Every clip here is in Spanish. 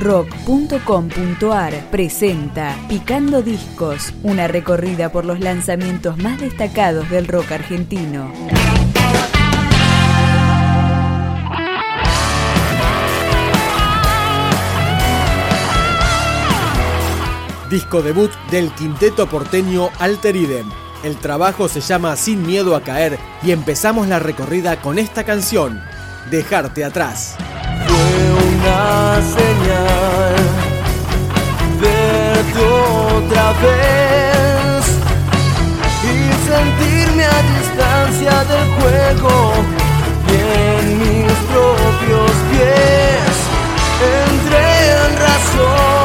rock.com.ar presenta Picando Discos, una recorrida por los lanzamientos más destacados del rock argentino. Disco debut del quinteto porteño Alter Idem. El trabajo se llama Sin miedo a caer y empezamos la recorrida con esta canción, Dejarte atrás. Una señal verte otra vez y sentirme a distancia del juego y en mis propios pies. Entré en razón,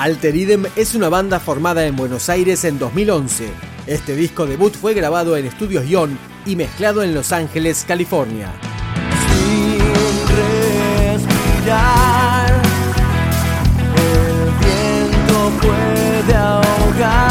Alter Idem es una banda formada en Buenos Aires en 2011. Este disco debut fue grabado en Estudios Ion y mezclado en Los Ángeles, California. Sin respirar, el viento ahogar.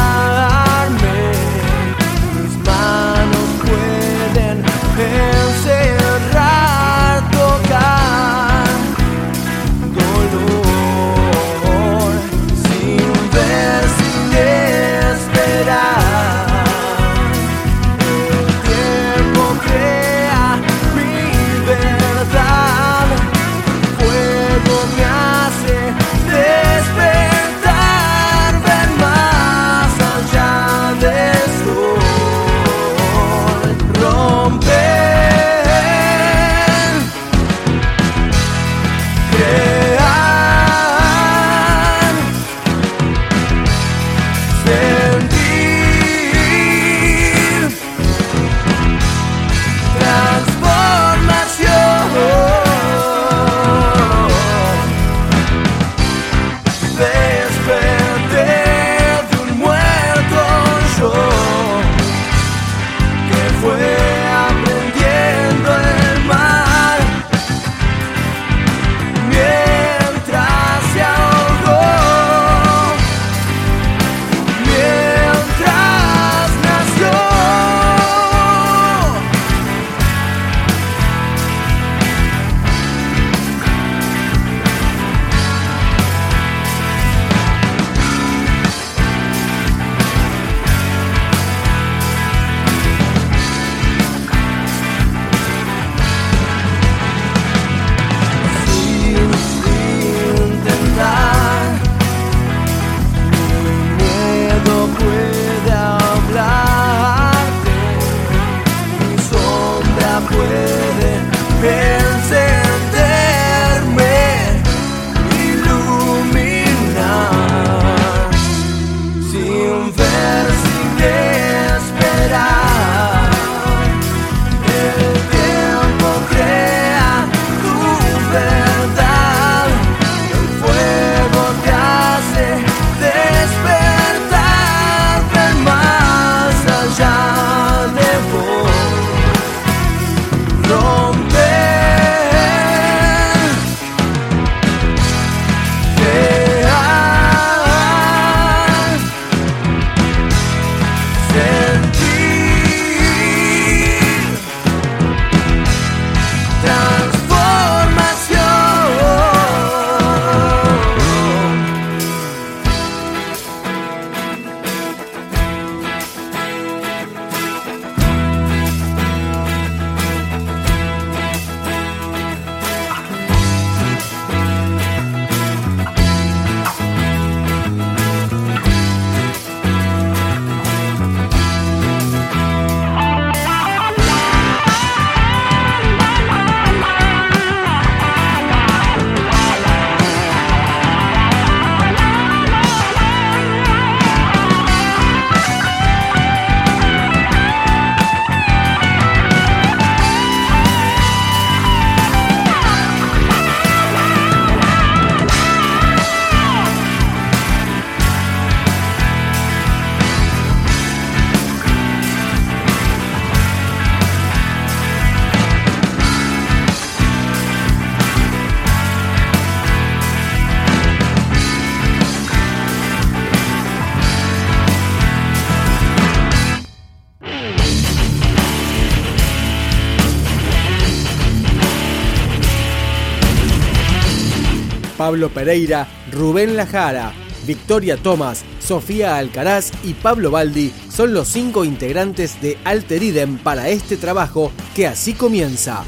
Pablo Pereira, Rubén Lajara, Victoria Tomás, Sofía Alcaraz y Pablo Baldi son los cinco integrantes de Alter Idem para este trabajo que así comienza.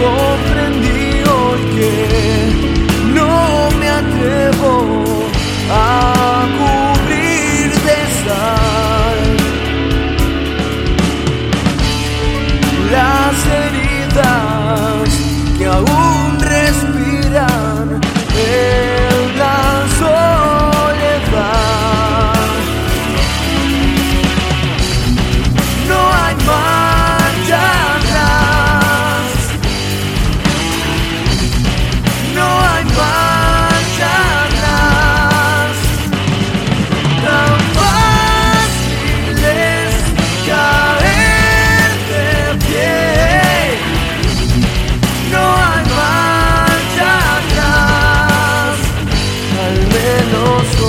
Comprendí hoy que no me atrevo a の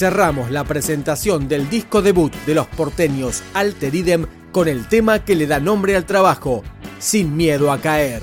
cerramos la presentación del disco debut de los porteños Alteridem con el tema que le da nombre al trabajo, Sin miedo a caer.